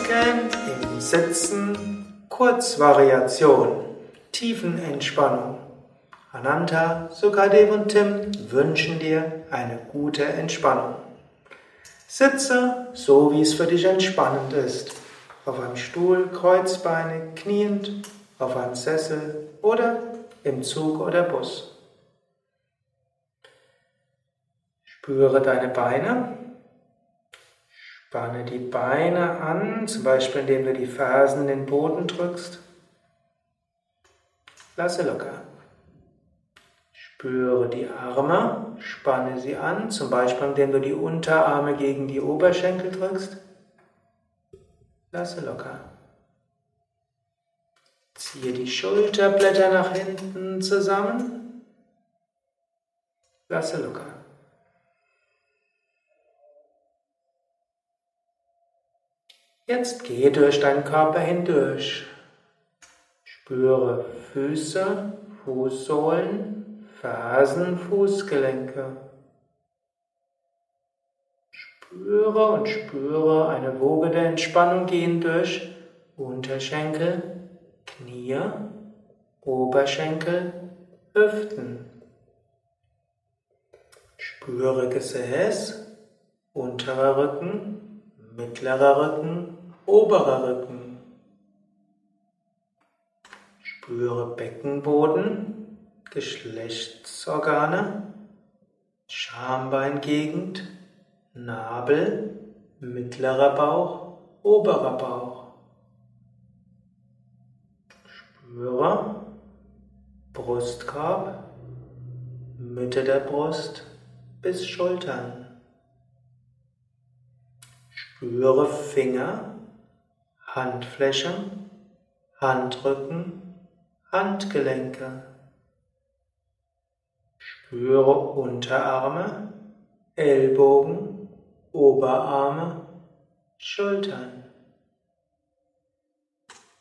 Bodyscan im Sitzen, Kurzvariation, Tiefenentspannung. Ananta, Sukadev und Tim wünschen dir eine gute Entspannung. Sitze so, wie es für dich entspannend ist. Auf einem Stuhl, Kreuzbeine, kniend, auf einem Sessel oder im Zug oder Bus. Spüre deine Beine Spanne die Beine an, zum Beispiel indem du die Fersen in den Boden drückst. Lasse locker. Spüre die Arme, spanne sie an, zum Beispiel indem du die Unterarme gegen die Oberschenkel drückst. Lasse locker. Ziehe die Schulterblätter nach hinten zusammen. Lasse locker. Jetzt gehe durch deinen Körper hindurch. Spüre Füße, Fußsohlen, Fersen, Fußgelenke. Spüre und spüre eine Woge der Entspannung gehen durch Unterschenkel, Knie, Oberschenkel, Hüften. Spüre Gesäß, unterer Rücken, mittlerer Rücken, oberer Rücken. Spüre Beckenboden, Geschlechtsorgane, Schambeingegend, Nabel, mittlerer Bauch, oberer Bauch. Spüre Brustkorb, Mitte der Brust bis Schultern. Spüre Finger, Handfläche, Handrücken, Handgelenke. Spüre Unterarme, Ellbogen, Oberarme, Schultern.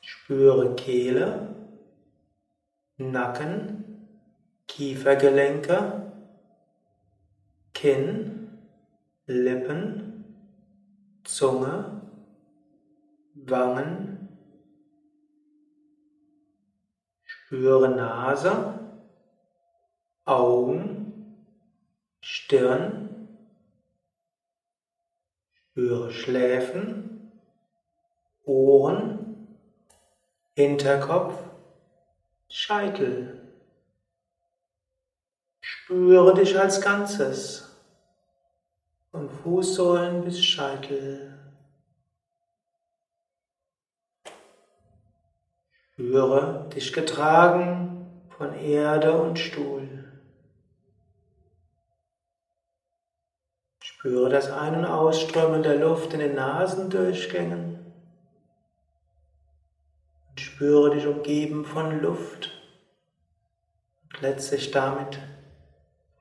Spüre Kehle, Nacken, Kiefergelenke, Kinn, Lippen, Zunge, Wangen, spüre Nase, Augen, Stirn, spüre Schläfen, Ohren, Hinterkopf, Scheitel. Spüre dich als Ganzes, von Fußsohlen bis Scheitel. Spüre dich getragen von Erde und Stuhl. Spüre das Ein- und Ausströmen der Luft in den Nasendurchgängen. Und spüre dich umgeben von Luft und letztlich damit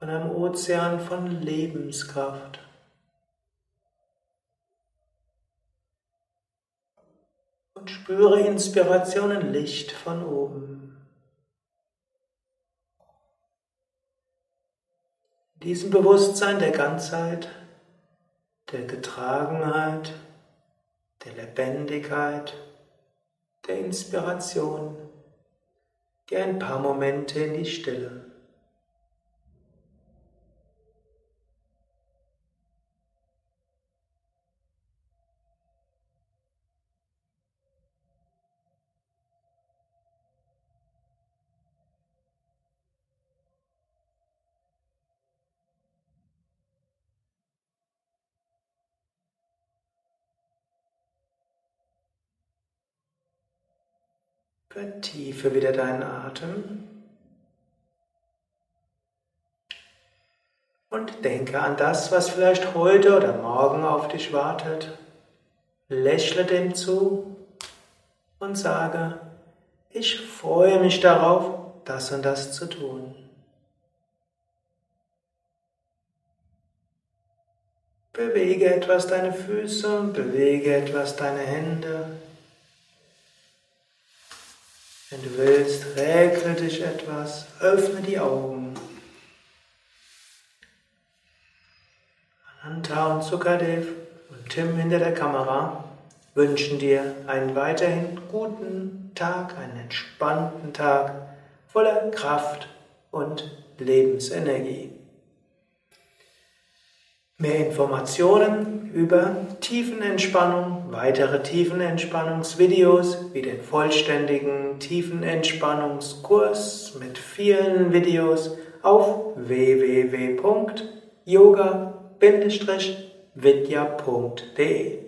von einem Ozean von Lebenskraft. Und spüre Inspirationen Licht von oben. In diesem Bewusstsein der Ganzheit, der Getragenheit, der Lebendigkeit, der Inspiration, geh ein paar Momente in die Stille. Vertiefe wieder deinen Atem und denke an das, was vielleicht heute oder morgen auf dich wartet. Lächle dem zu und sage, ich freue mich darauf, das und das zu tun. Bewege etwas deine Füße, bewege etwas deine Hände. Wenn du willst, regle dich etwas, öffne die Augen. Ananta und Sukadev und Tim hinter der Kamera wünschen dir einen weiterhin guten Tag, einen entspannten Tag voller Kraft und Lebensenergie. Mehr Informationen über Tiefenentspannung, weitere Tiefenentspannungsvideos wie den vollständigen Tiefenentspannungskurs mit vielen Videos auf www.yoga-vidya.de